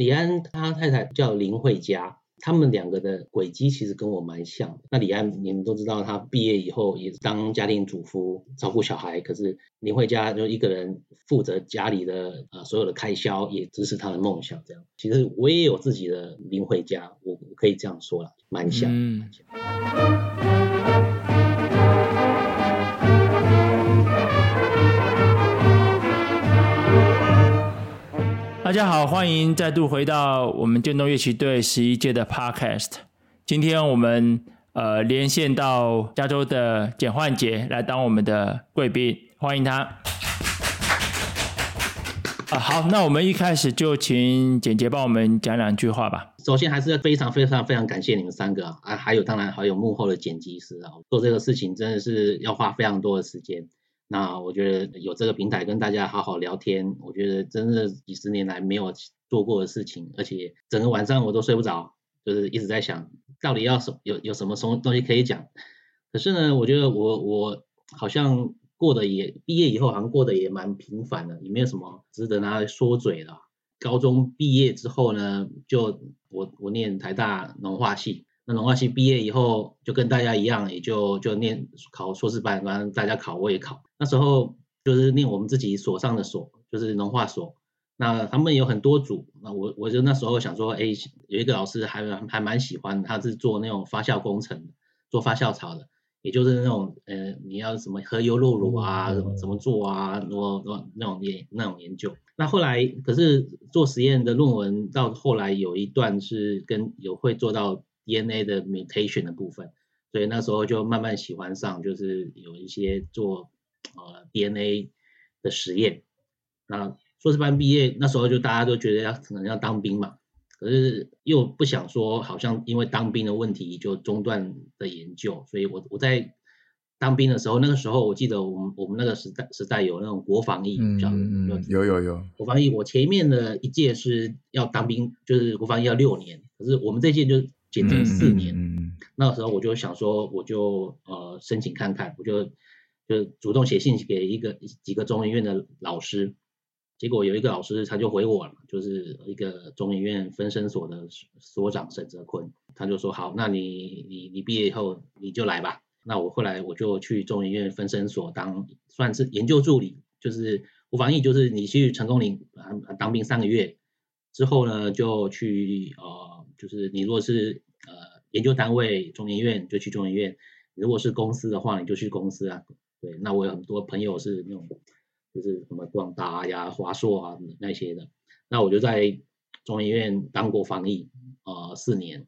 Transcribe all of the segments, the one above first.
李安他太太叫林慧佳。他们两个的轨迹其实跟我蛮像的。那李安，你们都知道，他毕业以后也是当家庭主妇，照顾小孩。可是林慧佳就一个人负责家里的呃所有的开销，也支持他的梦想。这样，其实我也有自己的林慧佳，我可以这样说了，蛮像。嗯大家好，欢迎再度回到我们电动乐器队十一届的 Podcast。今天我们呃连线到加州的简焕杰来当我们的贵宾，欢迎他。啊，好，那我们一开始就请简杰帮我们讲两句话吧。首先还是非常非常非常感谢你们三个啊，还有当然还有幕后的剪辑师啊，做这个事情真的是要花非常多的时间。那我觉得有这个平台跟大家好好聊天，我觉得真的几十年来没有做过的事情，而且整个晚上我都睡不着，就是一直在想到底要什有有什么东东西可以讲。可是呢，我觉得我我好像过得也毕业以后好像过得也蛮平凡的，也没有什么值得拿来说嘴的。高中毕业之后呢，就我我念台大农化系。那农化系毕业以后，就跟大家一样，也就就念考硕士班，反正大家考我也考。那时候就是念我们自己所上的所，就是农化所。那他们有很多组，那我我就那时候想说，哎，有一个老师还还蛮喜欢，他是做那种发酵工程，做发酵槽的，也就是那种呃，你要什么合优酪乳啊，怎么怎么做啊，那那那种研那种研究。那后来可是做实验的论文，到后来有一段是跟有会做到。DNA 的 mutation 的部分，所以那时候就慢慢喜欢上，就是有一些做呃 DNA 的实验。那硕士班毕业那时候就大家都觉得要可能要当兵嘛，可是又不想说好像因为当兵的问题就中断的研究，所以我我在当兵的时候，那个时候我记得我们我们那个时代时代有那种国防役，嗯，有有有国防役，我前面的一届是要当兵，就是国防役要六年，可是我们这届就。减成四年，嗯嗯、那个时候我就想说，我就呃申请看看，我就就主动写信给一个几个中医院的老师，结果有一个老师他就回我了，就是一个中医院分身所的所长沈泽坤，他就说好，那你你你毕业以后你就来吧。那我后来我就去中医院分身所当算是研究助理，就是我防役，就是你去成功岭当兵三个月之后呢，就去呃。就是你如果是呃研究单位中研院就去中研院，如果是公司的话你就去公司啊。对，那我有很多朋友是那种就是什么广达呀、华硕啊那些的，那我就在中研院当过翻译呃四年。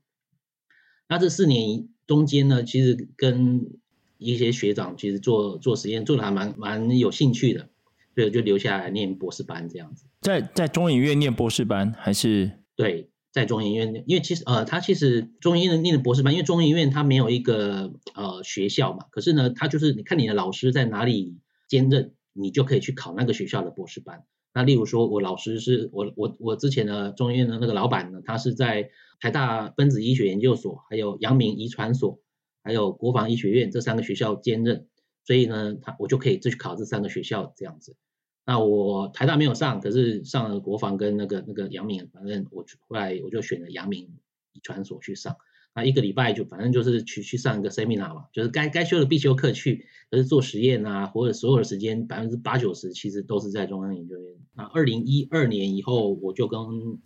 那这四年中间呢，其实跟一些学长其实做做实验做的还蛮蛮有兴趣的，所以就留下来念博士班这样子。在在中研院念博士班还是？对。在中研院，因为其实呃，他其实中研院念的博士班，因为中研院他没有一个呃学校嘛，可是呢，他就是你看你的老师在哪里兼任，你就可以去考那个学校的博士班。那例如说，我老师是我我我之前的中医院的那个老板呢，他是在台大分子医学研究所、还有阳明遗传所、还有国防医学院这三个学校兼任，所以呢，他我就可以去考这三个学校这样子。那我台大没有上，可是上了国防跟那个那个阳明，反正我后来我就选了阳明遗传所去上。那一个礼拜就反正就是去去上一个 seminar 嘛，就是该该修的必修课去，可是做实验啊或者所有的时间百分之八九十其实都是在中央研究院。那二零一二年以后，我就跟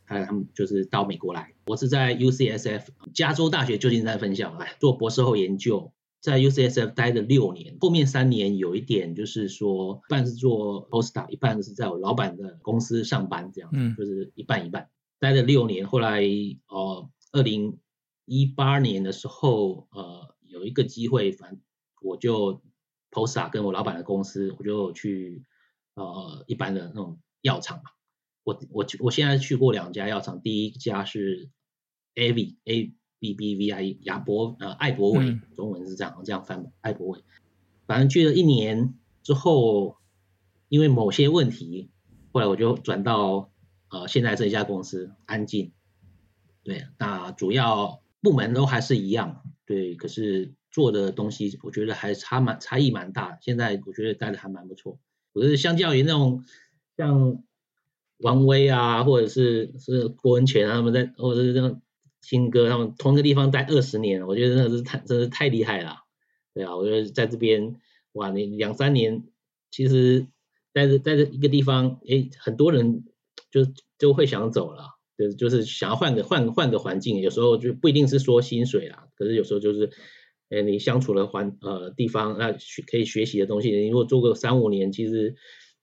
他他们就是到美国来，我是在 UCSF 加州大学旧金山分校来做博士后研究。在 UCSF 待了六年，后面三年有一点就是说，一半是做 postdoc，一半是在我老板的公司上班，这样，嗯，就是一半一半。待了六年，后来呃，二零一八年的时候，呃，有一个机会，反正我就 postdoc 跟我老板的公司，我就去呃一般的那种药厂嘛。我我我现在去过两家药厂，第一家是 AbbVie A。B B V I 亚博呃艾伯伟，中文是这样这样翻，艾伯伟。反正去了一年之后，因为某些问题，后来我就转到呃现在这一家公司安静。对，那主要部门都还是一样，对，可是做的东西我觉得还差蛮差异蛮大。现在我觉得待的还蛮不错。我觉得相较于那种像王威啊，或者是是郭文泉他们在，或者是这样听歌他们同一个地方待二十年，我觉得那是太真是太厉害了。对啊，我觉得在这边哇，你两三年其实待着待着一个地方，诶，很多人就就会想走了，就是就是想要换个换换个环境，有时候就不一定是说薪水啦，可是有时候就是。哎，你相处的环呃地方，那学可以学习的东西，你如果做个三五年，其实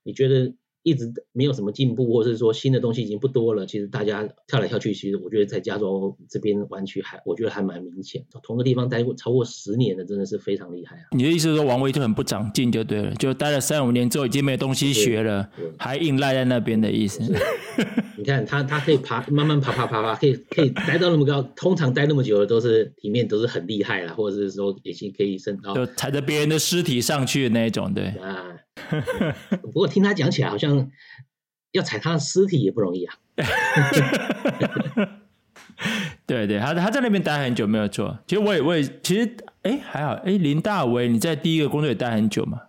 你觉得。一直没有什么进步，或者是说新的东西已经不多了。其实大家跳来跳去，其实我觉得在加州这边湾区还，我觉得还蛮明显。同个地方待过超过十年的，真的是非常厉害啊！你的意思是说王威就很不长进就对了，就待了三五年之后已经没有东西学了，还硬赖在那边的意思？你看他，他可以爬，慢慢爬，爬，爬，爬，可以可以待到那么高。通常待那么久的都是里面都是很厉害了，或者是说已经可以升到就踩着别人的尸体上去的那一种，对啊。不过听他讲起来，好像要踩他的尸体也不容易啊。对对，他他在那边待很久没有错。其实我也我也其实哎还好哎，林大为你在第一个工作也待很久嘛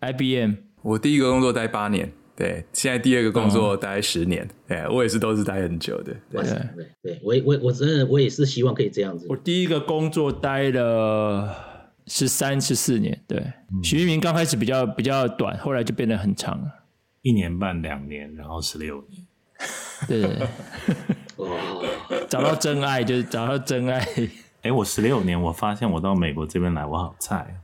？IBM，我第一个工作待八年，对，现在第二个工作待十年，哎、嗯，我也是都是待很久的。对对对，我我我真的我也是希望可以这样子。我第一个工作待了。十三十四年，对，许煜明刚开始比较比较短，后来就变得很长了，一年半两年，然后十六年，对，哇，找到真爱就是找到真爱。哎，我十六年，我发现我到美国这边来，我好菜，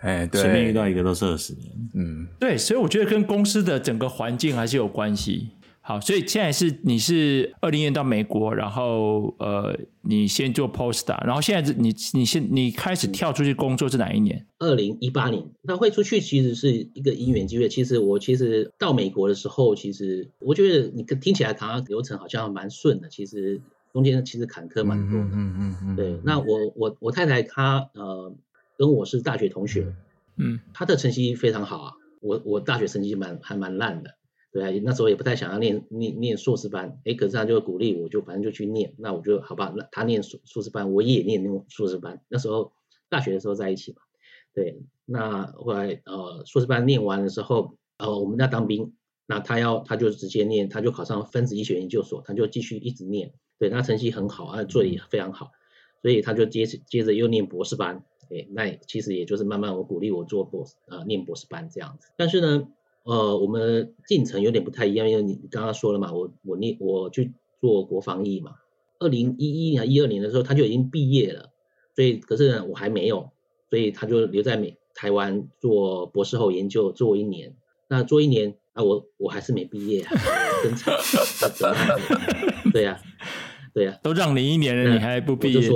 哎，对，随便遇到一个都是二十年，嗯，对，所以我觉得跟公司的整个环境还是有关系。好，所以现在是你是二零年到美国，然后呃，你先做 postdoc，然后现在是你你先你开始跳出去工作是哪一年？二零一八年。那会出去其实是一个因缘机会。其实我其实到美国的时候，其实我觉得你听起来好像流程好像蛮顺的，其实中间其实坎坷蛮多的。嗯嗯嗯，嗯。对，那我我我太太她呃跟我是大学同学，嗯，她的成绩非常好啊，我我大学成绩蛮还蛮烂的。对啊，那时候也不太想要念念念硕士班，哎，可是他就鼓励我，就反正就去念。那我就好吧，那他念硕硕士班，我也念那种硕士班。那时候大学的时候在一起嘛，对。那后来呃硕士班念完的时候，呃我们在当兵，那他要他就直接念，他就考上分子医学研究所，他就继续一直念。对，他成绩很好，啊做的也非常好，所以他就接接着又念博士班。哎，那其实也就是慢慢我鼓励我做博士呃念博士班这样子。但是呢。呃，我们进程有点不太一样，因为你刚刚说了嘛，我我念我去做国防役嘛，二零一一年、一二年的时候他就已经毕业了，所以可是呢我还没有，所以他就留在美台湾做博士后研究做一年，那做一年啊我我还是没毕业啊，真惨，对呀、啊、对呀、啊，都让你一年了，你还不毕业？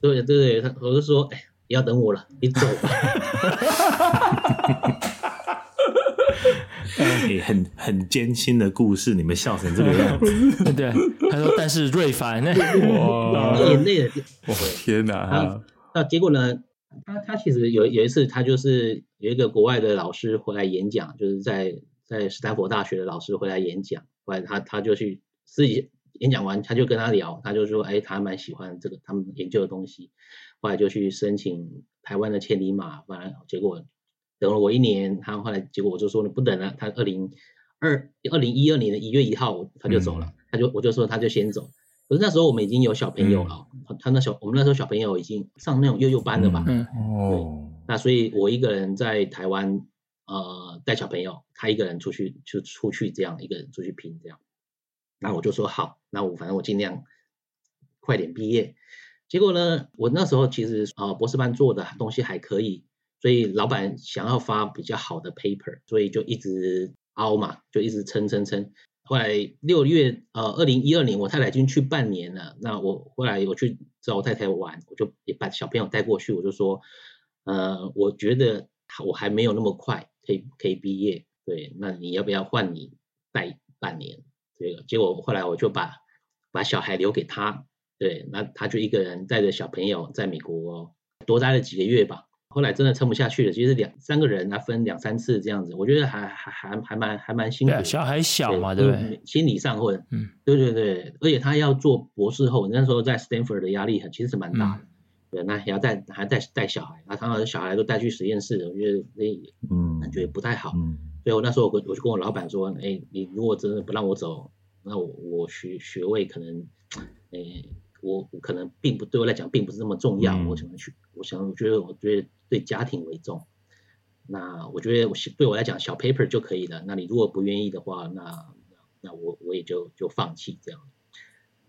对对对，他我就说，哎，要等我了，你走吧。欸、很很艰辛的故事，你们笑成这个样子。对，他说：“但是瑞凡，那哇，眼泪，天哪！那结果呢？他他其实有有一次，他就是有一个国外的老师回来演讲，就是在在斯坦福大学的老师回来演讲，后来他他就去自己演讲完，他就跟他聊，他就说：哎，他蛮喜欢这个他们研究的东西，后来就去申请台湾的千里马，反正结果。”等了我一年，他后来结果我就说你不等了，他二零二二零一二年的一月一号他就走了，嗯、他就我就说他就先走。可是那时候我们已经有小朋友了，嗯、他那小我们那时候小朋友已经上那种幼幼班了吧？嗯哦。那所以我一个人在台湾呃带小朋友，他一个人出去就出去这样一个人出去拼这样。那我就说好，那我反正我尽量快点毕业。结果呢，我那时候其实呃博士班做的东西还可以。所以老板想要发比较好的 paper，所以就一直凹嘛，就一直撑撑撑。后来六月，呃，二零一二年我太太已经去半年了。那我后来我去找我太太玩，我就也把小朋友带过去，我就说，呃，我觉得我还没有那么快可以可以毕业，对，那你要不要换你带半年？这个结果后来我就把把小孩留给他，对，那他就一个人带着小朋友在美国多待了几个月吧。后来真的撑不下去了，其实两三个人啊，分两三次这样子，我觉得还还还还蛮还蛮辛苦的。小孩小嘛，对不对？心理上或者，嗯，对对对，而且他要做博士后，那时候在 Stanford 的压力很，其实是蛮大的。嗯、对，那还要带还带带小孩，啊，他把小孩都带去实验室，我觉得那嗯感觉不太好。嗯、所以我那时候我我就跟我老板说，哎，你如果真的不让我走，那我我学学位可能，哎，我可能并不对我来讲并不是那么重要，嗯、我想去，我想我觉得我觉得对家庭为重，那我觉得我对我来讲小 paper 就可以了。那你如果不愿意的话，那那我我也就就放弃这样。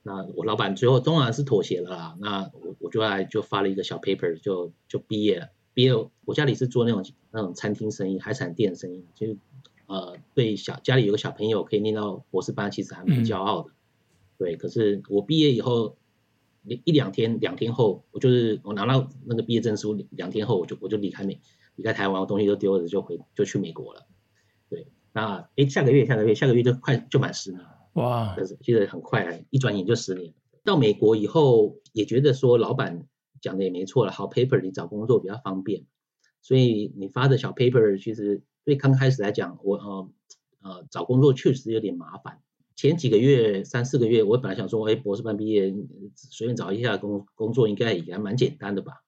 那我老板最后当然是妥协了啦。那我我就来就发了一个小 paper 就就毕业了。毕业我家里是做那种那种餐厅生意、海产店生意，就呃对小家里有个小朋友可以念到博士班，其实还蛮骄傲的。嗯、对，可是我毕业以后一一两天两天后，我就是我拿到那个毕业证书，两天后我就我就离开美离开台湾，我东西都丢了，就回就去美国了。对，那诶下个月下个月下个月就快就满十年了。哇，但是记得很快，一转眼就十年。到美国以后，也觉得说老板讲的也没错了，好 paper 你找工作比较方便，所以你发的小 paper 其实对刚开始来讲，我呃呃找工作确实有点麻烦。前几个月三四个月，我本来想说，哎，博士班毕业随便找一下工工作应该也还蛮简单的吧，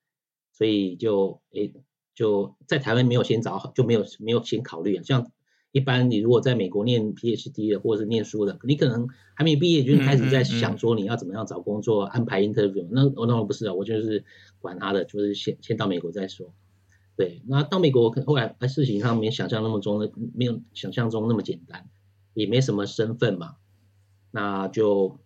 所以就哎就在台湾没有先找好，就没有没有先考虑，像。一般你如果在美国念 PhD 的或者是念书的，你可能还没毕业就开始在想说你要怎么样找工作，嗯嗯嗯安排 interview。那我那我不是啊，我就是管他的，就是先先到美国再说。对，那到美国后来事情上没想象那么中，没有想象中那么简单，也没什么身份嘛，那就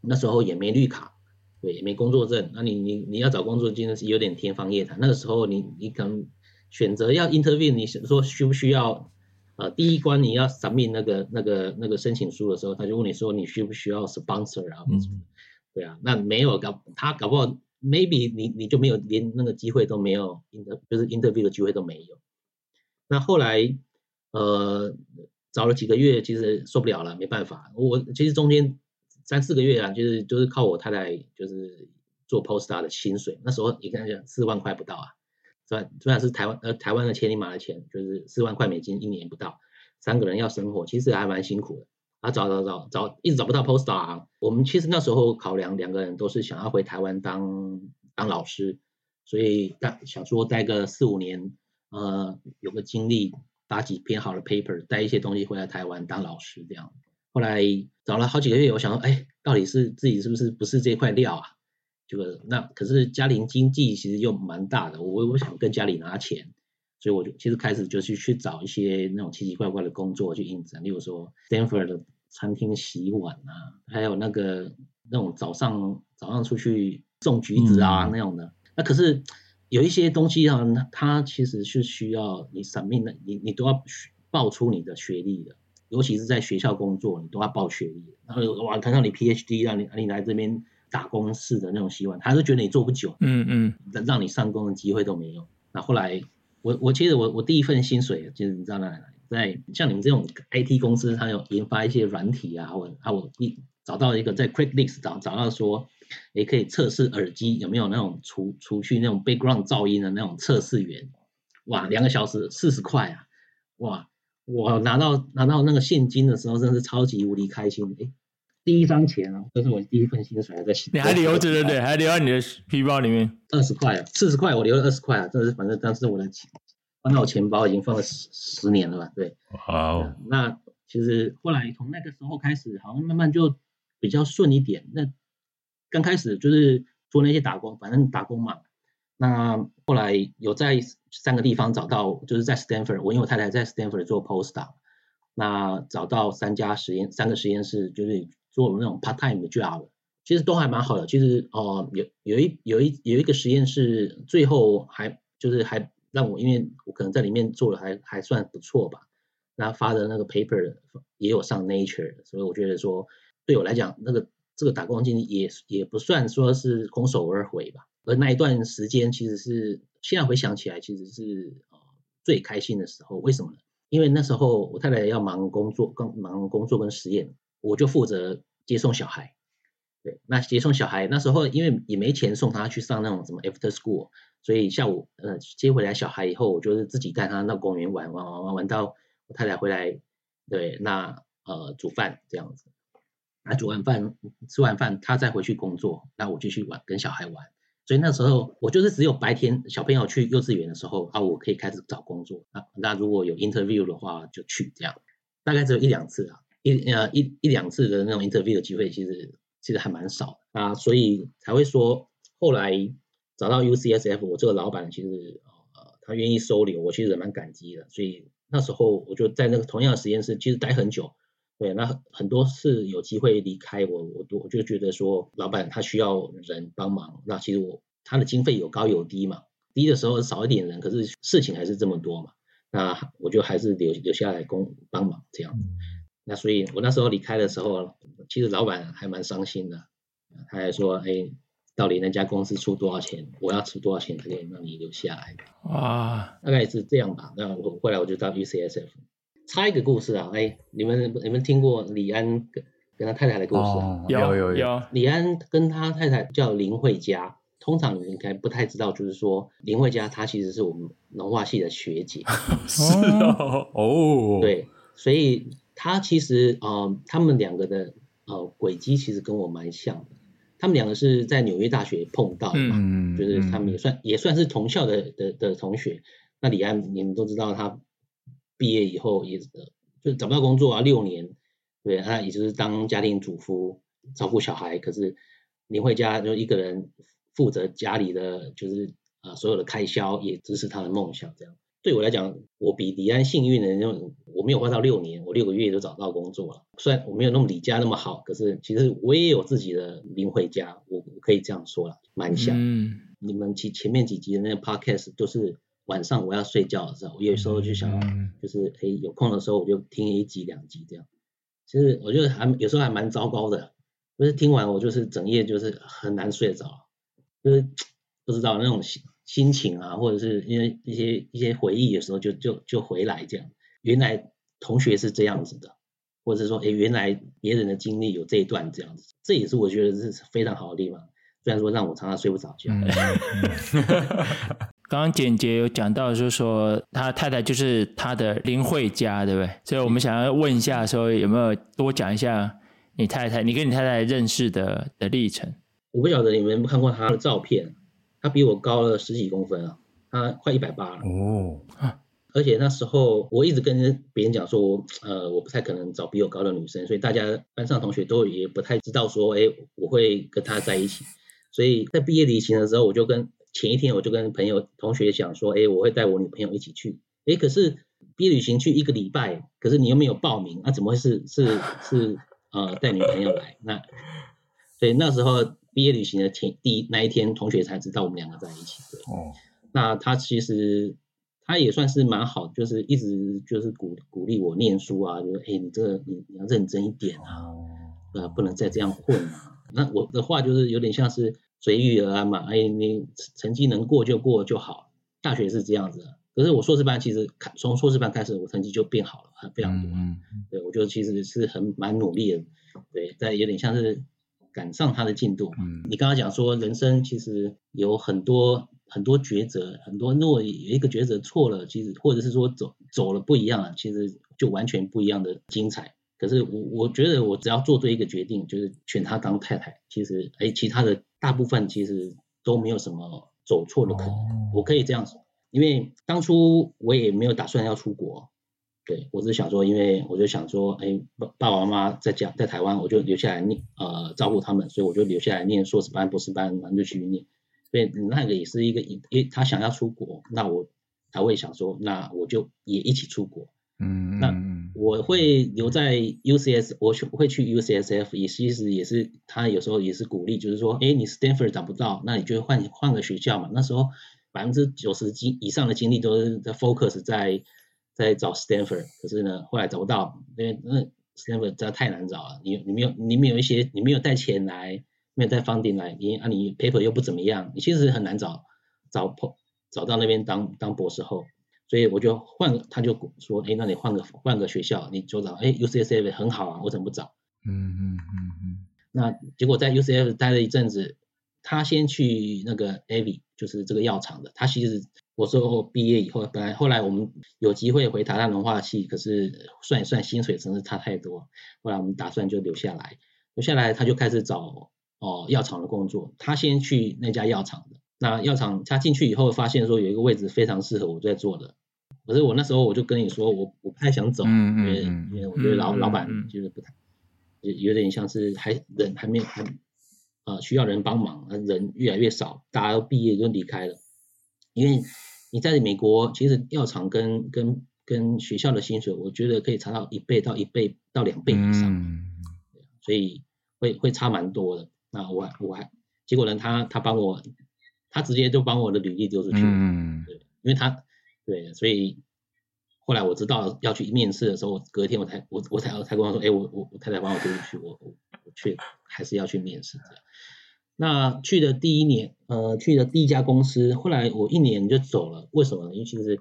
那时候也没绿卡，对，也没工作证。那你你你要找工作真的是有点天方夜谭。那个时候你你可能选择要 interview，你说需不需要？呃，第一关你要 submit 那个那个那个申请书的时候，他就问你说你需不需要 sponsor 啊？嗯，对啊，那没有搞他搞不好 maybe 你你就没有连那个机会都没有，inter 就是 interview 的机会都没有。那后来呃找了几个月，其实受不了了，没办法。我其实中间三四个月啊，就是就是靠我太太就是做 postdoc 的薪水，那时候你看讲四万块不到啊。虽虽然是台湾呃台湾的千里马的钱，就是四万块美金一年不到，三个人要生活，其实还蛮辛苦的。啊，找找找找，一直找不到 postdoc 啊。我们其实那时候考量两个人都是想要回台湾当当老师，所以待想说待个四五年，呃，有个经历，发几篇好的 paper，带一些东西回来台湾当老师这样。后来找了好几个月，我想说，哎，到底是自己是不是不是这块料啊？这个那可是家庭经济其实又蛮大的，我我想跟家里拿钱，所以我就其实开始就去去找一些那种奇奇怪怪的工作去应征，例如说 Stanford 的餐厅洗碗啊，还有那个那种早上早上出去种橘子啊、嗯、那种的。那可是有一些东西啊，它其实是需要你 submit 的，你你都要报出你的学历的，尤其是在学校工作，你都要报学历。然后哇，看到你 PhD 让你让你来这边。打工式的那种希望，他是觉得你做不久，嗯嗯，让你上工的机会都没有。那后来，我我其实我我第一份薪水就是你知道哪里来？在像你们这种 IT 公司，它有研发一些软体啊，我啊我一找到一个在 Craigslist 找找到说，也可以测试耳机有没有那种除除去那种 background 噪音的那种测试员，哇，两个小时四十块啊，哇，我拿到拿到那个现金的时候，真是超级无敌开心，诶第一张钱啊，这是我第一份薪水，还在洗。你还留着对不对？还留在你的皮包里面。二十块啊，四十块，我留了二十块啊，这是反正当时我的钱放到我钱包已经放了十十年了吧？对。好。那其实后来从那个时候开始，好像慢慢就比较顺一点。那刚开始就是做那些打工，反正打工嘛。那后来有在三个地方找到，就是在 Stanford，我因为我太太在 Stanford 做 postdoc，那找到三家实验，三个实验室就是。做我们那种 part time 的 job，其实都还蛮好的。其实哦、有有一有一有一个实验室，最后还就是还让我，因为我可能在里面做的还还算不错吧。那发的那个 paper 也有上 Nature，所以我觉得说对我来讲，那个这个打工经历也也不算说是空手而回吧。而那一段时间其实是现在回想起来，其实是呃最开心的时候。为什么呢？因为那时候我太太要忙工作，刚忙工作跟实验，我就负责。接送小孩，对，那接送小孩那时候因为也没钱送他去上那种什么 after school，所以下午呃接回来小孩以后，我就是自己带他到公园玩玩玩玩玩到我太太回来，对，那呃煮饭这样子，那煮完饭吃完饭他再回去工作，那我继续玩跟小孩玩，所以那时候我就是只有白天小朋友去幼稚园的时候啊，我可以开始找工作啊。那如果有 interview 的话，就去这样。大概只有一两次啊，一呃一一两次的那种 interview 的机会，其实其实还蛮少啊，所以才会说后来找到 UCSF，我这个老板其实呃他愿意收留我，其实蛮感激的。所以那时候我就在那个同样的实验室，其实待很久。对，那很多次有机会离开我，我我就觉得说，老板他需要人帮忙。那其实我他的经费有高有低嘛，低的时候少一点人，可是事情还是这么多嘛。那我就还是留留下来工帮忙这样。那所以我那时候离开的时候，其实老板还蛮伤心的，他还说，哎，到底那家公司出多少钱，我要出多少钱才可以让你留下来？啊，大概是这样吧。那我后来我就到 UCSF。插一个故事啊，哎，你们你们听过李安跟跟他太太的故事啊？哦、有有有。李安跟他太太叫林慧嘉，通常你们应该不太知道，就是说林慧嘉她其实是我们农化系的学姐。是哦。哦。对，所以他其实呃，他们两个的呃轨迹其实跟我蛮像的。他们两个是在纽约大学碰到的嘛，嗯、就是他们也算、嗯、也算是同校的的的同学。那李安你们都知道他。毕业以后也就找不到工作啊，六年，对，他也就是当家庭主妇照顾小孩，可是林慧嘉就一个人负责家里的，就是啊所有的开销，也支持他的梦想。这样对我来讲，我比李安幸运的，因为我没有花到六年，我六个月就找到工作了。虽然我没有那么李家那么好，可是其实我也有自己的林慧嘉，我我可以这样说了，蛮像。嗯，你们前前面几集的那个 podcast 都是。晚上我要睡觉的时候，我有时候就想要，就是哎，有空的时候我就听一集两集这样。其实我觉得还有时候还蛮糟糕的，就是听完我就是整夜就是很难睡着，就是不知道那种心心情啊，或者是因为一些一些回忆有时候就就就回来这样。原来同学是这样子的，或者是说哎，原来别人的经历有这一段这样子，这也是我觉得是非常好的地方。虽然说让我常常睡不着觉。刚刚简洁有讲到，就是说他太太就是他的林慧嘉，对不对？所以我们想要问一下，说有没有多讲一下你太太，你跟你太太认识的的历程？我不晓得你们有没有看过她的照片，她比我高了十几公分啊，她快一百八了哦。而且那时候我一直跟别人讲说，呃，我不太可能找比我高的女生，所以大家班上同学都也不太知道说，哎，我会跟她在一起。所以在毕业旅行的时候，我就跟。前一天我就跟朋友同学讲说，哎，我会带我女朋友一起去。哎，可是毕业旅行去一个礼拜，可是你又没有报名，那、啊、怎么会是是是呃带女朋友来？那所以那时候毕业旅行的前第一那一天，同学才知道我们两个在一起。对，哦，那他其实他也算是蛮好，就是一直就是鼓鼓励我念书啊，就是哎，你这个你你要认真一点啊，呃，不能再这样混啊。那我的话就是有点像是。随遇而安嘛，哎，你成绩能过就过就好。大学是这样子的，可是我硕士班其实从硕士班开始，我成绩就变好了，非常多。嗯，对，我觉得其实是很蛮努力的，对，但有点像是赶上他的进度。嗯，你刚刚讲说人生其实有很多很多抉择，很多如果有一个抉择错了，其实或者是说走走了不一样了，其实就完全不一样的精彩。可是我我觉得我只要做对一个决定，就是选她当太太，其实哎，其他的大部分其实都没有什么走错的可能。哦、我可以这样说，因为当初我也没有打算要出国，对，我只是想说，因为我就想说，哎，爸爸爸妈妈在家在台湾，我就留下来念呃照顾他们，所以我就留下来念硕士班、博士班，然后就去念。所以那个也是一个，因为他想要出国，那我才会想说，那我就也一起出国。嗯，那我会留在 UCS，我会去 UCSF，也其实也是他有时候也是鼓励，就是说，哎，你 Stanford 找不到，那你就换换个学校嘛。那时候百分之九十精以上的精力都是在 focus 在在找 Stanford，可是呢，后来找不到，因为那 Stanford 真的太难找了。你你没有你没有一些你没有带钱来，没有带 funding 来，你啊你 paper 又不怎么样，你其实很难找找找到那边当当博士后。所以我就换，他就说，哎，那你换个换个学校，你就找，哎，UCSF 很好啊，我怎么不找？嗯嗯嗯嗯。那结果在 UCSF 待了一阵子，他先去那个 AbbVie，就是这个药厂的。他其实我说毕业以后，本来后来我们有机会回台大农化系，可是算一算薪水真是差太多，后来我们打算就留下来。留下来他就开始找哦药厂的工作。他先去那家药厂的。那药厂他进去以后发现说有一个位置非常适合我在做的，可是我那时候我就跟你说我我不太想走，因为嗯因为我觉得老、嗯老板就是不太，有有点像是还人还没有还呃需要人帮忙，人越来越少，大家都毕业就离开了，因为你在美国其实药厂跟跟跟学校的薪水，我觉得可以差到一倍到一倍到两倍以上。嗯所以会会差蛮多的。那我我还结果呢，他他帮我，他直接就把我的履历丢出去了。嗯对，因为他对，所以后来我知道要去面试的时候，隔天我才我我才我才跟我说，哎，我我我太太帮我丢出去，我我我去还是要去面试这样。那去的第一年，呃，去的第一家公司，后来我一年就走了，为什么呢？因为其实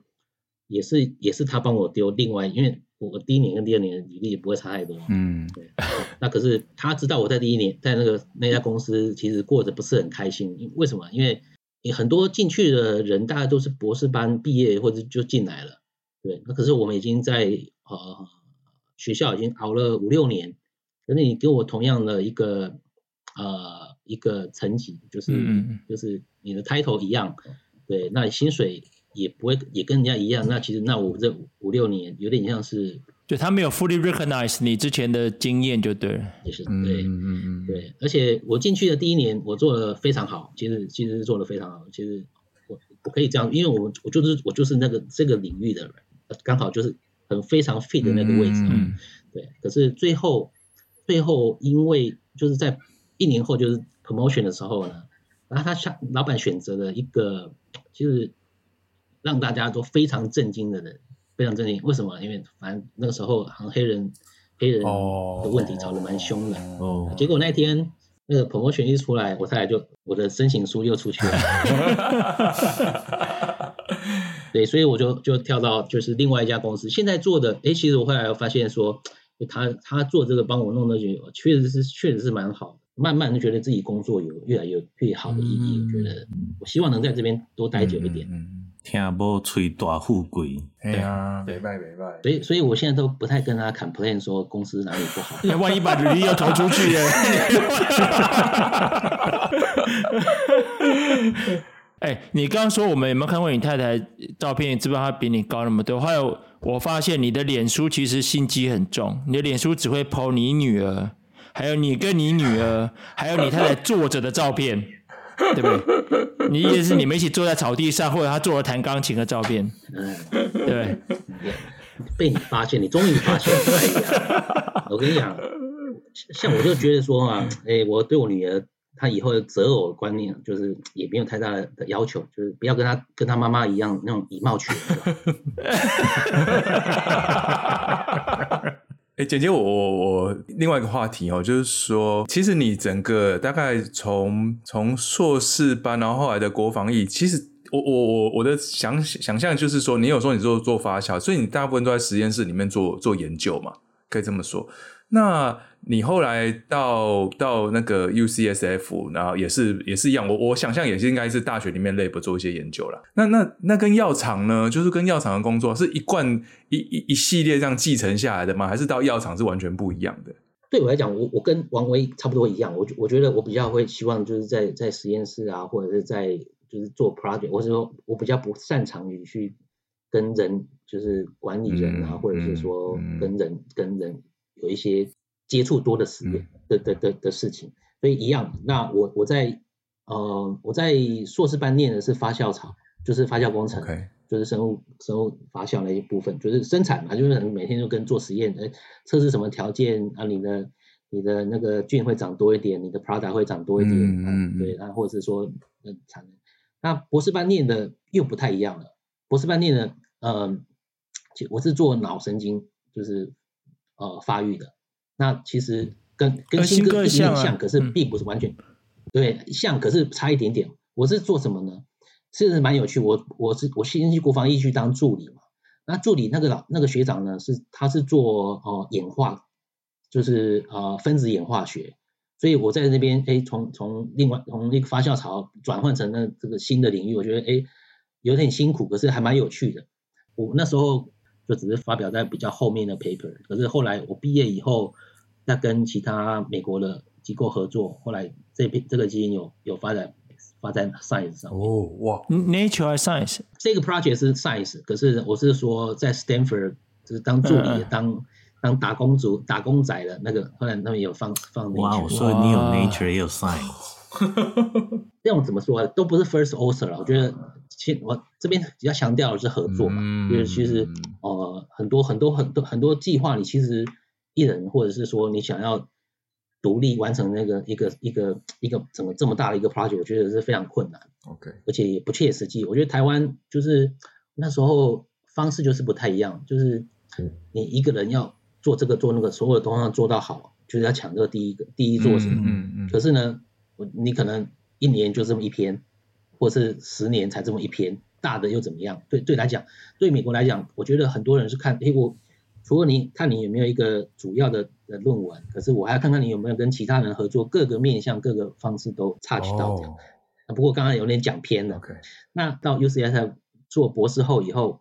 也是也是他帮我丢另外，因为我第一年跟第二年的履历也不会差太多。嗯对，那可是他知道我在第一年在那个那家公司其实过得不是很开心，因为什么？因为你很多进去的人大概都是博士班毕业或者就进来了，对，那可是我们已经在呃学校已经熬了五六年，可是你给我同样的一个呃一个层级，就是、嗯嗯嗯。就是你的 title 一样，对，那你薪水也不会也跟人家一样，那其实那我这五六年有点像是就他没有 fully recognize 你之前的经验就对了。也是嗯对。嗯嗯对，而且我进去的第一年，我做的非常好，其实其实做的非常好。其实我我可以这样，因为我我就是我就是那个这个领域的人，刚好就是很非常 fit 的那个位置。嗯对，可是最后最后因为就是在一年后就是 promotion 的时候呢，然后他下老板选择了一个其实让大家都非常震惊的人，非常震惊。为什么？因为反正那个时候好像黑人黑人的哦问题吵得蛮凶的。哦，结果那天那个 promotion 一出来，我太太就我的申请书又出去了。对，所以我就就跳到就是另外一家公司，现在做的，哎，其实我后来发现说，他他做这个帮我弄的就确实是确实是蛮好的，慢慢就觉得自己工作有越来越越好的意义。我觉得我希望能在这边多待久一点。嗯，听无吹大富贵，哎呀，没拜没拜，所以所以我现在都不太跟他 complain 说公司哪里不好。那万一把履历又投出去了，哎、你刚刚说我们有没有看过你太太照片？知不知道她比你高那么多？还有，我发现你的脸书其实心机很重，你的脸书只会 po 你女儿，还有你跟你女儿，还有你太太坐着的照片，对不对？你意思是你们一起坐在草地上，或者他坐着弹钢琴的照片，嗯，对不对？被你发现，你终于发现了。哎呀，我跟你讲，像我就觉得说啊，哎，我对我女儿，她以后的择偶观念，就是也没有太大的要求，就是不要跟她跟她妈妈一样那种以貌取人。哎，姐姐，我我我另外一个话题哦，就是说，其实你整个大概从从硕士班，然后后来的国防役，其实我我我我的想想象就是说，你有时候你做做发酵，所以你大部分都在实验室里面做做研究嘛，可以这么说。那你后来到到那个 UCSF，然后也是也是一样，我我想象也是应该是大学里面 lab 做一些研究啦。那那那跟药厂呢，就是跟药厂的工作是一贯一一一系列这样继承下来的吗？还是到药厂是完全不一样的？对我来讲，我我跟王维差不多一样，我我觉得我比较会希望就是在在实验室啊，或者是在就是做 project，或者说我比较不擅长于去跟人就是管理人啊，嗯或者是说嗯跟人、跟人有一些接触多的实验的的的的事情，所以一样。那我我在呃我在硕士班念的是发酵厂，就是发酵工程。就是生物生物发酵那一部分，就是生产嘛，就是每天就跟做实验，呃，测试什么条件啊，你的你的那个菌会长多一点，你的 product 会长多一点，嗯嗯嗯对，啊，或者是说嗯产能。那博士班念的又不太一样了，博士班念的，呃，其我是做脑神经，就是呃发育的，那其实跟跟呃新哥有点像，可是嗯并不是完全、对像，可是差一点点。我是做什么呢？其实蛮有趣，我我是我先去国防医去当助理嘛。那助理那个老那个学长呢，是他是做呃演化，就是呃分子演化学，所以我在那边哎从从另外从那个发酵槽转换成了这个新的领域，我觉得哎有点辛苦，可是还蛮有趣的。我那时候就只是发表在比较后面的 paper，可是后来我毕业以后，在跟其他美国的机构合作，后来这边这个基因有有发展。发在 Science 上。哦，哇，Nature 还是 Science？这个 project 是 Science，可是我是说在 Stanford 就是当助理，嗯、当当打工族、打工仔的那个，后来他们有放放 Nature。哇，我说你有 Nature 也有 Science。这种怎么说啊都不是 first author 了。我觉得，其我这边比较强调的是合作嘛，嗯、因为其实呃很多很多很多很多计划，你其实一人或者是说你想要独立完成那个一个一个一个怎么这么大的一个 project，我觉得是非常困难。OK，而且也不切实际。我觉得台湾就是那时候方式就是不太一样，就是你一个人要做这个做那个，所有的东西做到好，就是要抢这个第一个第一做什么。嗯嗯，嗯。可是呢？你可能一年就这么一篇，或是十年才这么一篇，大的又怎么样？对对来讲，对美国来讲，我觉得很多人是看，诶，我除了你看你有没有一个主要的的论文，可是我还要看看你有没有跟其他人合作，各个面向、各个方式都 touch 到。哦。不过刚刚有点讲偏了。Okay. 那到 UCSF 做博士后以后，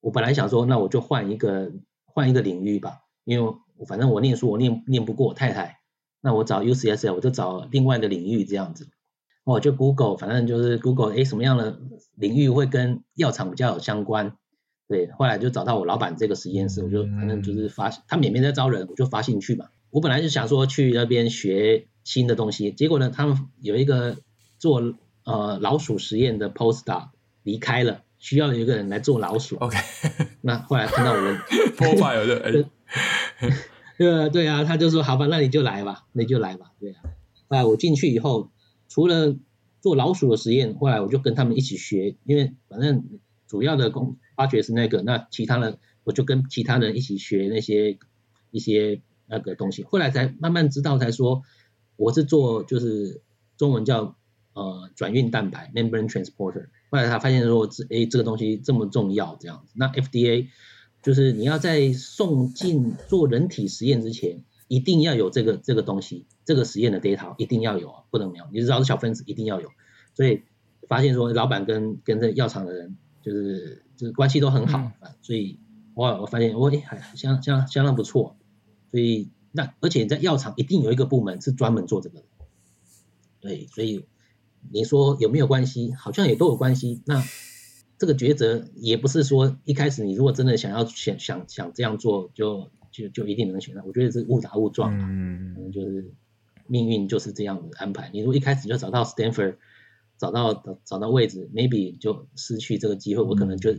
我本来想说，那我就换一个换一个领域吧，因为反正我念书我念念不过我太太。那我找 UCSF，我就找另外的领域这样子，我就 Google，反正就是 Google，哎，什么样的领域会跟药厂比较有相关？对，后来就找到我老板这个实验室，我就反正就是发，他们也没在招人，我就发兴趣嘛。我本来就想说去那边学新的东西，结果呢，他们有一个做呃老鼠实验的 Postdoc 离开了，需要有一个人来做老鼠。OK，那后来看到我们 profile 的。对 啊，对啊，他就说好吧，那你就来吧，你就来吧，对啊。后来我进去以后，除了做老鼠的实验，后来我就跟他们一起学，因为反正主要的工发掘是那个，那其他的我就跟其他人一起学那些一些那个东西。后来才慢慢知道，才说我是做就是中文叫呃转运蛋白 （membrane transporter）。后来他发现说这哎这个东西这么重要，这样子，那 FDA。就是你要在送进做人体实验之前，一定要有这个这个东西，这个实验的 data 一定要有，不能没有。你知道是小分子一定要有，所以发现说老板跟跟这药厂的人就是就是关系都很好啊，嗯、所以我我发现我还相相相当不错，所以那而且在药厂一定有一个部门是专门做这个的，对，所以你说有没有关系？好像也都有关系。那。这个抉择也不是说一开始你如果真的想要想想想这样做就就就一定能选到，我觉得是误打误撞嘛，嗯，可能就是命运就是这样子安排。你如果一开始就找到 Stanford，找到找到位置，maybe 就失去这个机会，我可能就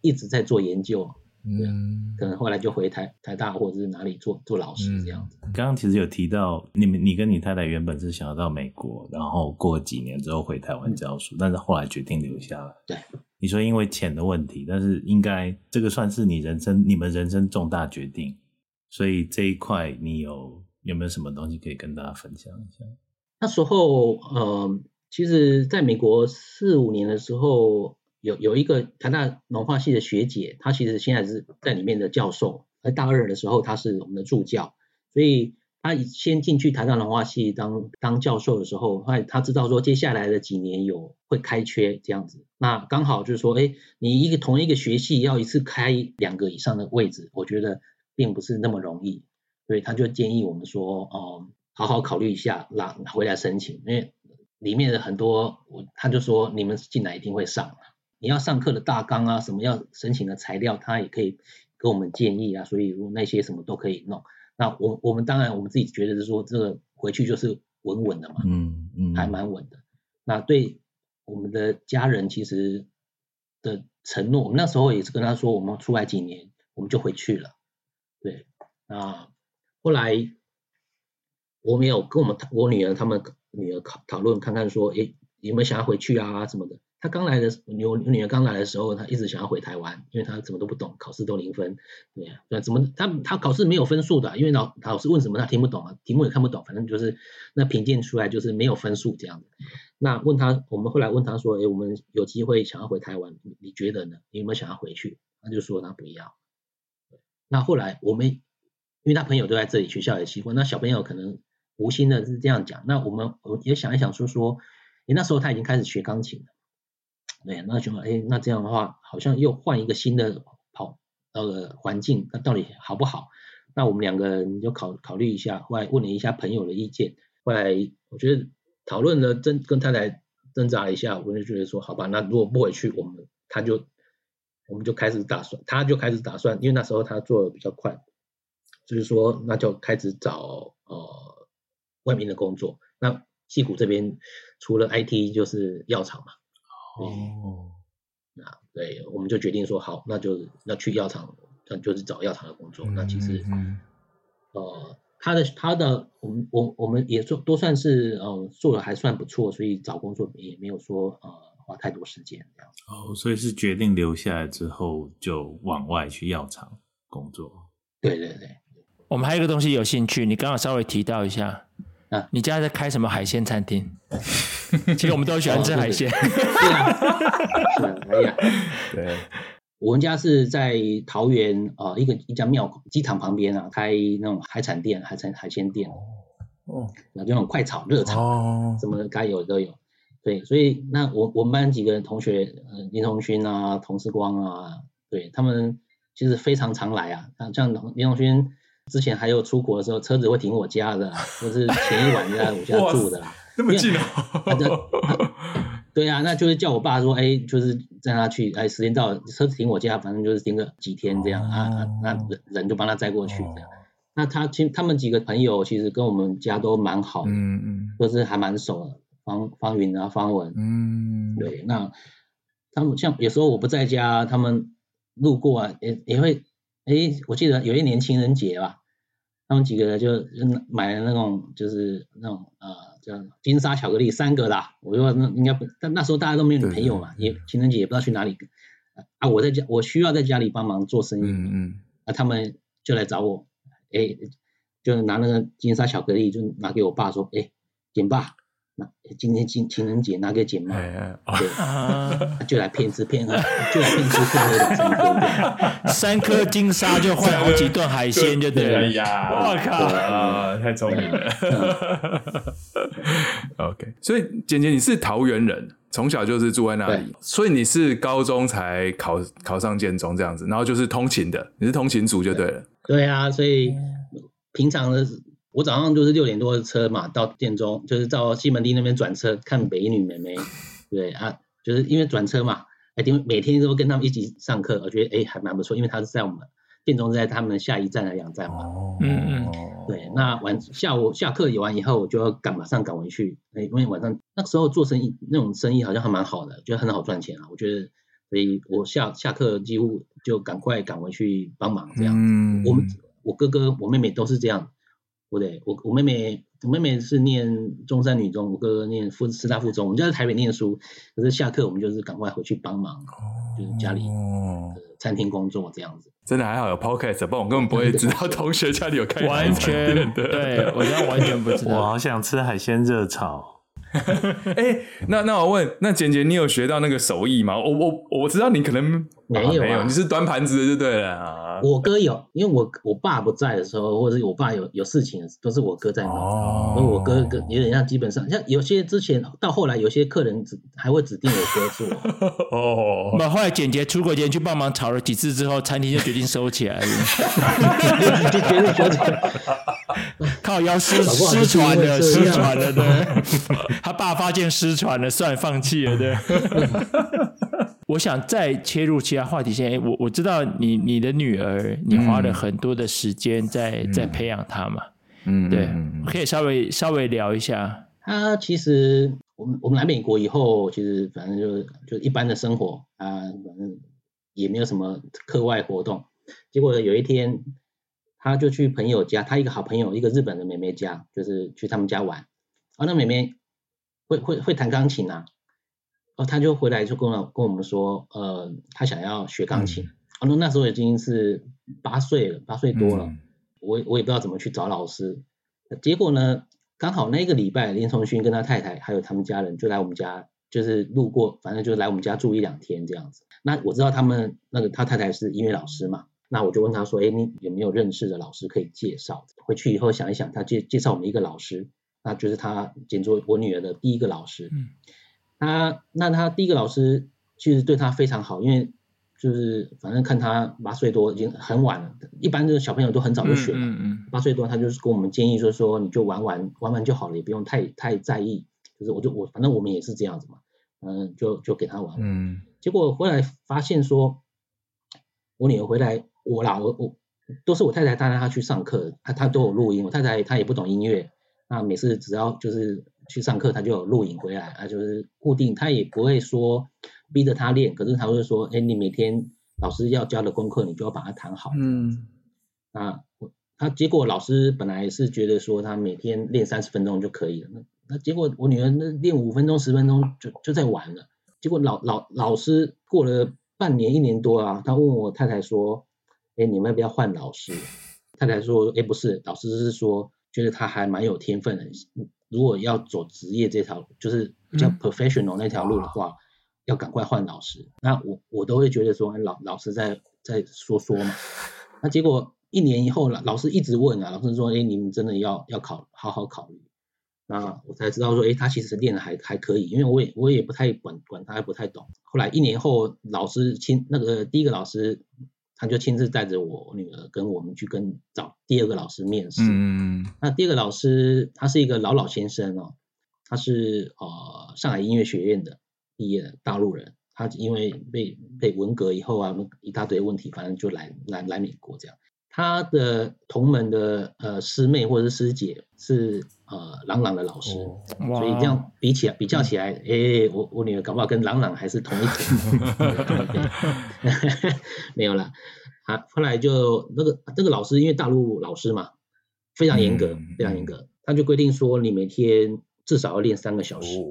一直在做研究。嗯，可能后来就回台台大或者是哪里做做老师这样子。刚刚其实有提到，你们你跟你太太原本是想要到美国，然后过几年之后回台湾教书，嗯、但是后来决定留下来。对，你说因为钱的问题，但是应该这个算是你人生你们人生重大决定，所以这一块你有有没有什么东西可以跟大家分享一下？那时候，呃，其实在美国四五年的时候。有有一个台大农化系的学姐，她其实现在是在里面的教授，在大二的时候她是我们的助教，所以她先进去台大农化系当当教授的时候，她她知道说接下来的几年有会开缺这样子，那刚好就是说，哎，你一个同一个学系要一次开两个以上的位置，我觉得并不是那么容易，所以他就建议我们说，哦，好好考虑一下，拿回来申请，因为里面的很多，我他就说你们进来一定会上。你要上课的大纲啊，什么要申请的材料，他也可以给我们建议啊。所以如果那些什么都可以弄。那我我们当然我们自己觉得是说，这个回去就是稳稳的嘛，嗯嗯，还蛮稳的。那对我们的家人其实的承诺，我们那时候也是跟他说，我们出来几年我们就回去了。对，那，后来我没有跟我们我女儿他们女儿讨讨论看看说，诶，有没有想要回去啊什么的。他刚来的时候，我女儿刚来的时候，他一直想要回台湾，因为他什么都不懂，考试都零分，对呀，对，怎么他他考试没有分数的，因为老老师问什么他听不懂啊，题目也看不懂，反正就是那评鉴出来就是没有分数这样子。那问他，我们后来问他说，哎，我们有机会想要回台湾，你觉得呢？你有没有想要回去？他就说他不要。那后来我们因为他朋友都在这里，学校也习惯，那小朋友可能无心的是这样讲，那我们我也想一想说说，诶，那时候他已经开始学钢琴了。对，那就哎，那这样的话，好像又换一个新的跑呃环境，那到底好不好？那我们两个人就考考虑一下，后来问了一下朋友的意见，后来我觉得讨论了真跟太太挣扎一下，我就觉得说，好吧，那如果不回去，我们他就我们就开始打算，他就开始打算，因为那时候他做的比较快，就是说那就开始找呃外面的工作。那矽谷这边除了 IT 就是药厂嘛。哦。那对，我们就决定说好，那就那去药厂，那就是找药厂的工作。嗯、那其实，嗯、呃，他的他的，我们我我们也做都算是呃做的还算不错，所以找工作也没有说呃花太多时间这样。哦，所以是决定留下来之后就往外去药厂工作。对对对，我们还有一个东西有兴趣，你刚好稍微提到一下。啊，你家在开什么海鲜餐厅？其实我们都喜欢吃海鲜。对啊，是啊，哎呀，对，我们家是在桃园啊、呃，一个一家庙机场旁边啊，开那种海产店、海产海鲜店。哦，那这种快炒、热炒，哦，什么该有的都有。对，所以那我我们班几个同学，呃，林同勋啊，童世光啊，对他们其实非常常来啊，像林同勋。之前还有出国的时候，车子会停我家的，或是前一晚在我家住的啦。那么近啊？对啊，那就是叫我爸说，哎，就是让他去，哎，时间到了，车子停我家，反正就是停个几天这样、哦、啊，那人人就帮他载过去这样。哦、那他其他们几个朋友其实跟我们家都蛮好的，嗯嗯，都是还蛮熟的，方方云啊，方文，嗯，对，那他们像有时候我不在家，他们路过啊，也也会。哎，我记得有一年情人节吧，他们几个人就买了那种，就是那种呃叫金沙巧克力三个啦，我说那应该不，但那时候大家都没有女朋友嘛，也情人节也不知道去哪里，啊，我在家我需要在家里帮忙做生意，嗯嗯，啊，他们就来找我，哎，就拿那个金沙巧克力就拿给我爸说，哎，点爸。今天情情人节拿给姐妹，对，就来骗吃骗喝，就来骗吃骗喝的今天，三颗金沙就换好几顿海鲜，就对了呀！我靠，啊，太聪明了。OK，所以简简你是桃园人，从小就是住在那里，所以你是高中才考考上建中这样子，然后就是通勤的，你是通勤族就对了。对啊，所以平常的。我早上就是六点多的车嘛，到建中就是到西门町那边转车看北一女妹妹，对啊，就是因为转车嘛，哎，因为每天都跟他们一起上课，我觉得哎还蛮不错，因为他是在我们建中在他们下一站的两站嘛，嗯嗯，对，那晚下午下课有完以后，我就要赶马上赶回去，哎，因为晚上那个时候做生意那种生意好像还蛮好的，觉得很好赚钱啊，我觉得，所以我下下课几乎就赶快赶回去帮忙这样，嗯，我们我哥哥我妹妹都是这样。不对，我我妹妹我妹妹是念中山女中，我哥哥念复师大附中，我们就在台北念书，可是下课我们就是赶快回去帮忙，哦、就是家里餐厅工作这样子。真的还好有 podcast，不然我根本不会知道同学家里有开完全的，对我现在完全不知道。我好想吃海鲜热炒。哎、欸，那那我问，那简简，你有学到那个手艺吗？我我我知道你可能没有、啊，没有，你是端盘子的就对了啊。我哥有，因为我我爸不在的时候，或者是我爸有有事情，都是我哥在弄。哦，因为我哥哥有点像，基本上像有些之前到后来，有些客人指还会指定我哥做。哦，那后来简洁出国前去帮忙炒了几次之后，餐厅就决定收起来了。就决定收起来。靠腰失失传了，失传了，对。他爸发现失传了，算放弃了，对。我想再切入其他话题先。我我知道你你的女儿，你花了很多的时间在、嗯、在培养她嘛，嗯，对，可以稍微稍微聊一下。她其实我们我们来美国以后，其实反正就就一般的生活啊，反正也没有什么课外活动。结果有一天。她就去朋友家，她一个好朋友，一个日本的妹妹家，就是去他们家玩。啊，那妹妹会会会弹钢琴啊，哦，他就回来就跟我跟我们说，呃，他想要学钢琴。啊，那那时候已经是八岁了，八岁多了，嗯、我我也不知道怎么去找老师。结果呢，刚好那个礼拜，林崇勋跟他太太还有他们家人就来我们家，就是路过，反正就来我们家住一两天这样子。那我知道他们那个他太太是音乐老师嘛。那我就问他说：“哎，你有没有认识的老师可以介绍？回去以后想一想，他介介绍我们一个老师，那就是他简作我女儿的第一个老师。嗯，他那他第一个老师其实对他非常好，因为就是反正看他八岁多已经很晚了，一般的小朋友都很早就学了。嗯嗯，八岁多他就是跟我们建议说说你就玩玩玩玩就好了，也不用太太在意。就是我就我反正我们也是这样子嘛。嗯，就就给他玩。嗯，结果回来发现说，我女儿回来，我啦，我我都是我太太带她去上课，她她都有录音。我太太她也不懂音乐，那每次只要就是去上课，他就有录影回来，啊，就是固定，他也不会说逼着他练，可是他会说，哎，你每天老师要教的功课，你就要把它弹好。嗯，啊，我她结果老师本来是觉得说他每天练三十分钟就可以了，那那结果我女儿那练五分钟十分钟就就在玩了，结果老老老师过了半年一年多啊，他问我太太说，哎，你们要不要换老师？太太说，哎，不是，老师是说觉得他还蛮有天分的，如果要走职业这条，就是比较 professional 那条路的话，嗯、要赶快换老师。那我我都会觉得说，老老师在在说说嘛。那结果一年以后老，老师一直问啊，老师说，哎，你们真的要要考好好考虑。那我才知道说，哎，他其实练的还还可以，因为我也我也不太管管他，还不太懂。后来一年后，老师亲那个第一个老师，他就亲自带着我女儿跟我们去跟找第二个老师面试。嗯，那第二个老师他是一个老老先生哦，他是呃上海音乐学院的毕业的大陆人，他因为被被文革以后啊一大堆问题，反正就来来来美国这样。他的同门的呃师妹或者是师姐是。呃，朗朗的老师，哦、所以这样比起来比较起来，哎、欸，我我女儿搞不好跟朗朗还是同一组，没有啦。啊，后来就那个那个老师，因为大陆老师嘛，非常严格，嗯、非常严格，他就规定说，你每天至少要练三个小时。哇，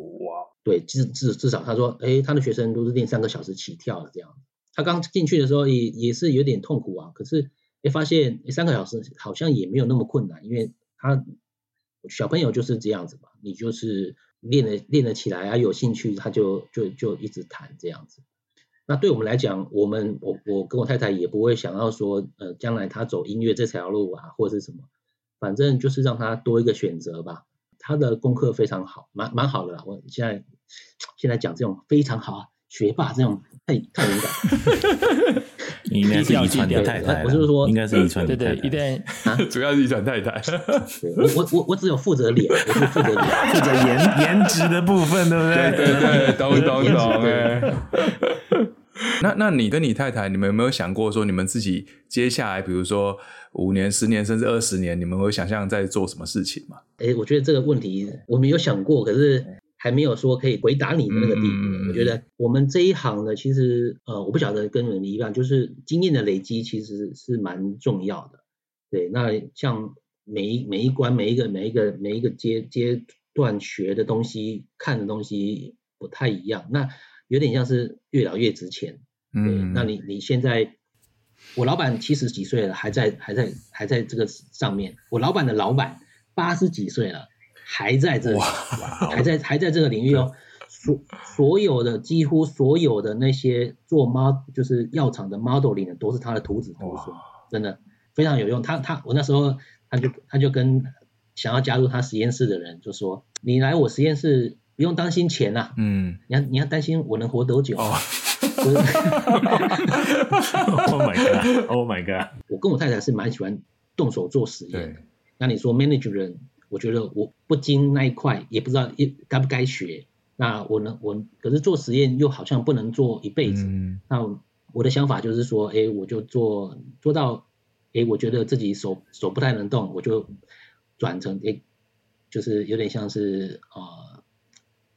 对，至至至少他说，哎、欸，他的学生都是练三个小时起跳的这样。他刚进去的时候也也是有点痛苦啊，可是发现、三个小时好像也没有那么困难，因为他。小朋友就是这样子嘛，你就是练了练了起来啊，有兴趣他就就就一直弹这样子。那对我们来讲，我们我我跟我太太也不会想要说，呃，将来他走音乐这条路啊，或者是什么，反正就是让他多一个选择吧。他的功课非常好，蛮蛮好的啦。我现在现在讲这种非常好啊，学霸这种太太敏感。你应该是遗传的太太，我就是说，应该是遗传的太太。对对，一定啊，主要是遗传太太。我我我我只有负责脸，我是负责脸，负责颜颜值的部分，对不对？对对对，懂懂 懂哎。那那你跟你太太，你们有没有想过说，你们自己接下来，比如说五年、十年，甚至二十年，你们会想象在做什么事情吗？哎，我觉得这个问题我没有想过，可是。还没有说可以回答你的那个地步。嗯、我觉得我们这一行呢，其实呃，我不晓得跟你们一样，就是经验的累积其实是蛮重要的。对，那像每一每一关、每一个每一个每一个阶阶段学的东西、看的东西不太一样。那有点像是越老越值钱。对，嗯，那你你现在，我老板七十几岁了，还在还在还在这个上面。我老板的老板八十几岁了。还在这里，还在还在这个领域哦。所所有的几乎所有的那些做 model 就是药厂的 modeling 的都是他的徒子徒孙，真的非常有用。他他我那时候他就他就跟想要加入他实验室的人就说：“你来我实验室不用担心钱呐，嗯，你要你要担心我能活多久。”哦，Oh my god！Oh my god！我跟我太太是蛮喜欢动手做实验。那你说 manager 人？我觉得我不精那一块，也不知道该不该学。那我能？我可是做实验又好像不能做一辈子。嗯、那我的想法就是说，哎，我就做做到，哎，我觉得自己手手不太能动，我就转成哎，就是有点像是呃，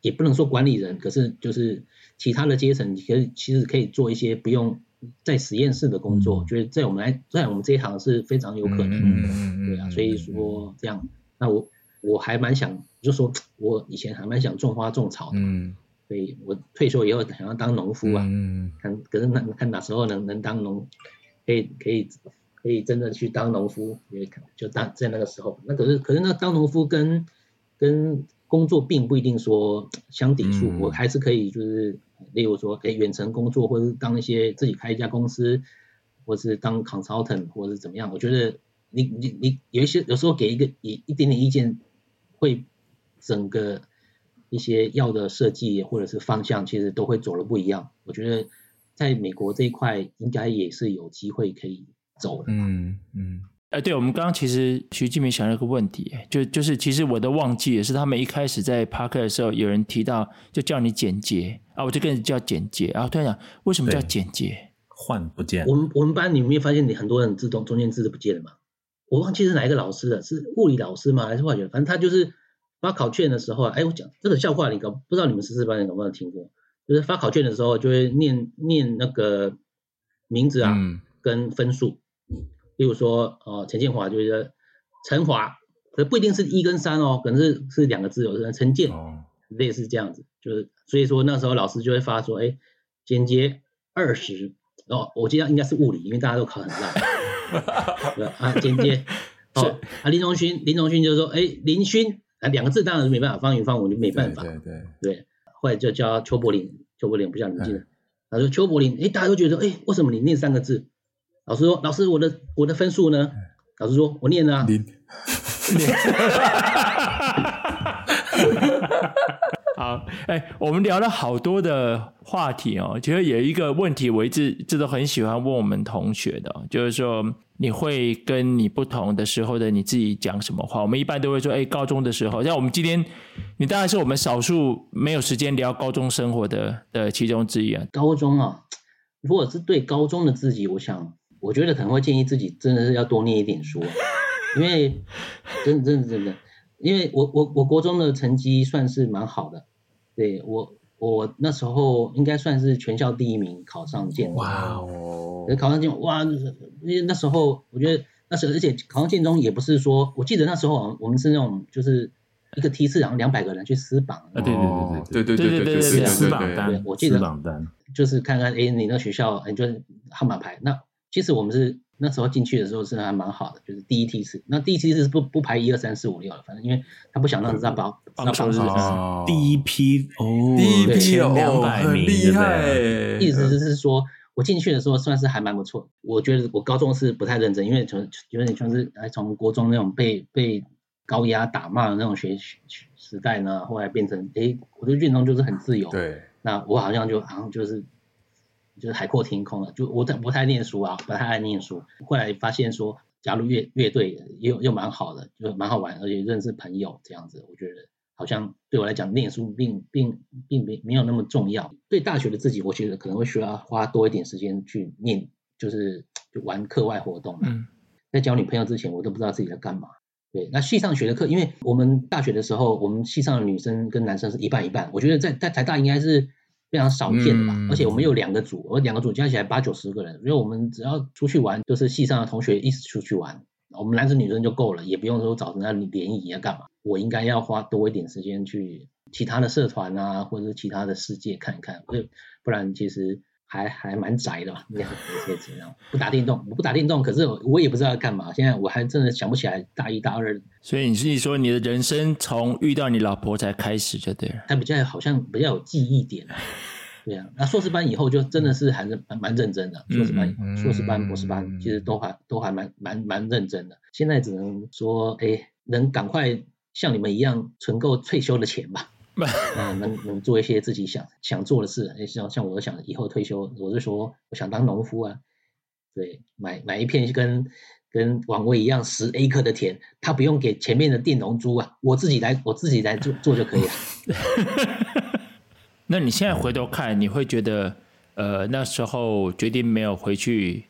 也不能说管理人，可是就是其他的阶层，你可以其实可以做一些不用在实验室的工作。嗯、觉得在我们来在我们这一行是非常有可能的，嗯、对啊。所以说这样。那我我还蛮想，就说我以前还蛮想种花种草的，嗯，所以我退休以后想要当农夫啊，嗯，看可是那看哪时候能能当农，可以可以可以真的去当农夫，也就当在那个时候，那可是可是那当农夫跟跟工作并不一定说相抵触，嗯、我还是可以就是例如说可以远程工作，或者是当一些自己开一家公司，或是当 consultant 或者是怎么样，我觉得。你你你有一些有时候给一个一一点点意见，会整个一些药的设计或者是方向，其实都会走的不一样。我觉得在美国这一块应该也是有机会可以走的。嗯嗯。哎，对，我们刚刚其实徐继明想了一个问题，就就是其实我都忘记了，是他们一开始在 Park 的时候，有人提到就叫你简洁啊，我就跟你叫简洁，然后突然讲为什么叫简洁？换不见。我们我们班你没有发现你很多人自动中间字都不见了吗？我忘记是哪一个老师了，是物理老师吗？还是化学？反正他就是发考卷的时候，哎，我讲这个笑话，你搞不知道你们十四班有没有听过？就是发考卷的时候就会念念那个名字啊，嗯、跟分数。例如说，呃，陈建华就是陈华，可不一定是一跟三哦，可能是是两个字，有人陈建，类似这样子，就是所以说那时候老师就会发说，哎，简洁二十，哦，我记得应该是物理，因为大家都考很烂，对 啊，间接，哦，啊林荣勋，林荣勋就说，哎，林勋，啊两个字当然是没办法，方云方我就没办法，对对对，对，后来就叫邱柏林，邱柏林不像你记得，他说邱柏林，哎，大家都觉得，哎，为什么你念三个字？老师说：“老师，我的我的分数呢？”老师说：“我念了、啊。零” 好，哎、欸，我们聊了好多的话题哦。其实有一个问题，我一直一直都很喜欢问我们同学的，就是说你会跟你不同的时候的你自己讲什么话？我们一般都会说：“哎、欸，高中的时候，像我们今天，你当然是我们少数没有时间聊高中生活的的其中之一啊。”高中啊，如果是对高中的自己，我想。我觉得可能会建议自己真的是要多念一点书，因为真的真的真的，因为我我我国中的成绩算是蛮好的，对我我那时候应该算是全校第一名考上建中，哇哦，考上建中哇，因为那时候我觉得那时候而且考上建中也不是说，我记得那时候我们是那种就是一个梯次然后两百个人去撕榜，啊对对对对对对对对对撕榜单，我记得榜单就是看看哎你那学校哎就是号码牌那。其实我们是那时候进去的时候是还蛮好的，就是第一梯次。那第一梯次是不不排一二三四五六了，反正因为他不想让人家报报数是第一批哦，第一批前两百名，厉害。意思就是说我进去的时候算是还蛮不错。我觉得我高中是不太认真，因为从有点像是还从国中那种被被高压打骂的那种学习时代呢，后来变成哎，我对运动就是很自由。对，那我好像就好像就是。就是海阔天空了，就我太不太念书啊，不太爱念书。后来发现说，加入乐乐队又又蛮好的，就蛮好玩，而且认识朋友这样子，我觉得好像对我来讲，念书并并并没没有那么重要。对大学的自己，我觉得可能会需要花多一点时间去念，就是就玩课外活动。嗯，在交女朋友之前，我都不知道自己在干嘛。对，那系上学的课，因为我们大学的时候，我们系上的女生跟男生是一半一半。我觉得在在台大应该是。非常少见的吧，嗯、而且我们有两个组，我两个组加起来八九十个人，所以我们只要出去玩，就是系上的同学一起出去玩，我们男生女生就够了，也不用说找人家联谊要干嘛。我应该要花多一点时间去其他的社团啊，或者是其他的世界看一看，不不然其实。还还蛮宅的吧，应该是这样。不打电动，我不打电动，可是我也不知道要干嘛。现在我还真的想不起来大一大二。所以你是说你的人生从遇到你老婆才开始就对了？他比较好像比较有记忆点。对啊，那硕士班以后就真的是还是蛮蛮认真的。硕士班、硕士班、博士班其实都还都还蛮蛮蛮认真的。现在只能说，哎，能赶快像你们一样存够退休的钱吧。嗯，能能做一些自己想想做的事，像像我想以后退休，我就说我想当农夫啊，对，买买一片跟跟王威一样十 acre 的田，他不用给前面的佃农租啊，我自己来我自己来做做就可以了。那你现在回头看，你会觉得呃那时候决定没有回去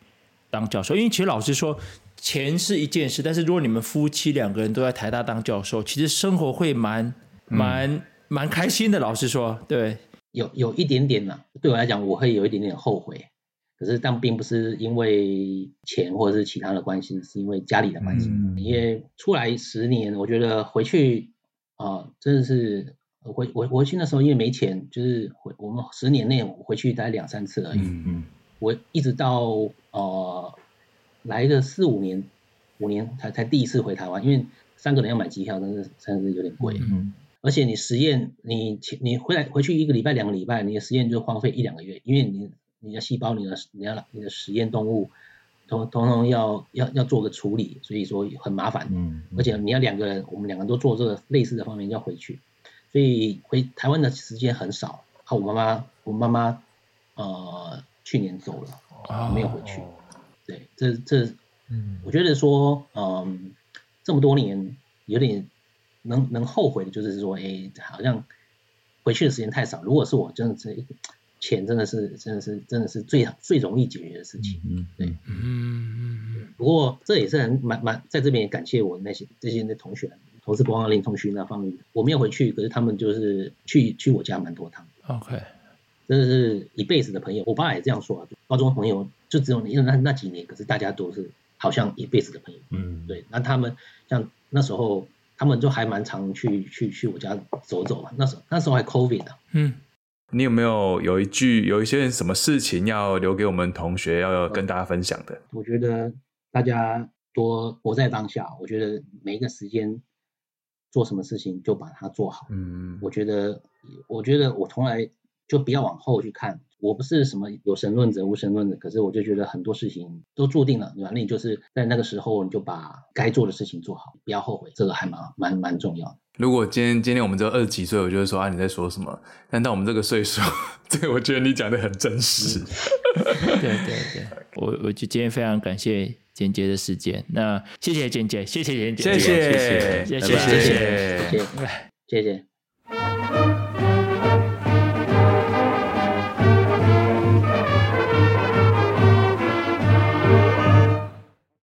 当教授，因为其实老实说，钱是一件事，但是如果你们夫妻两个人都在台大当教授，其实生活会蛮蛮。嗯蛮开心的，老实说，对，有有一点点呢，对我来讲，我会有一点点后悔，可是但并不是因为钱或者是其他的关系，是因为家里的关系。嗯、因为出来十年，我觉得回去啊、呃，真的是回我回去那时候因为没钱，就是回我们十年内回去待两三次而已。嗯嗯，我一直到呃来了四五年，五年才才第一次回台湾，因为三个人要买机票，真是真是有点贵。嗯。而且你实验，你你回来回去一个礼拜两个礼拜，你的实验就荒废一两个月，因为你你的细胞、你的你要你的实验动物，通通通要要要做个处理，所以说很麻烦。嗯。而且你要两个人，我们两个都做这个类似的方面要回去，所以回台湾的时间很少。好，我妈妈我妈妈呃去年走了，没有回去。对，这这嗯，我觉得说，嗯，这么多年有点能能后悔的就是说，哎，好像回去的时间太少。如果是我，真的是钱真的是真的是真的是最最容易解决的事情。嗯，对，嗯嗯。不过这也是很蛮蛮在这边也感谢我那些这些的同学，同是光林同学那方面，我没有回去，可是他们就是去去我家蛮多趟。OK。真的是一辈子的朋友，我爸也这样说啊。高中朋友就只有你那那几年，可是大家都是好像一辈子的朋友。嗯，对。那他们像那时候，他们就还蛮常去去去我家走走嘛。那时候那时候还 COVID 呢。嗯，你有没有有一句有一些什么事情要留给我们同学，要跟大家分享的？我觉得大家多活在当下。我觉得每一个时间做什么事情就把它做好。嗯，我觉得我觉得我从来。就不要往后去看，我不是什么有神论者、无神论者，可是我就觉得很多事情都注定了，对吧？那你就是在那个时候，你就把该做的事情做好，不要后悔，这个还蛮蛮蛮重要的。如果今天今天我们只有二十几岁，我就会说啊，你在说什么？但到我们这个岁数，这个我觉得你讲的很真实。对对对，我我就今天非常感谢简洁的时间，那谢谢简洁，谢谢简洁，谢谢谢谢谢谢谢谢。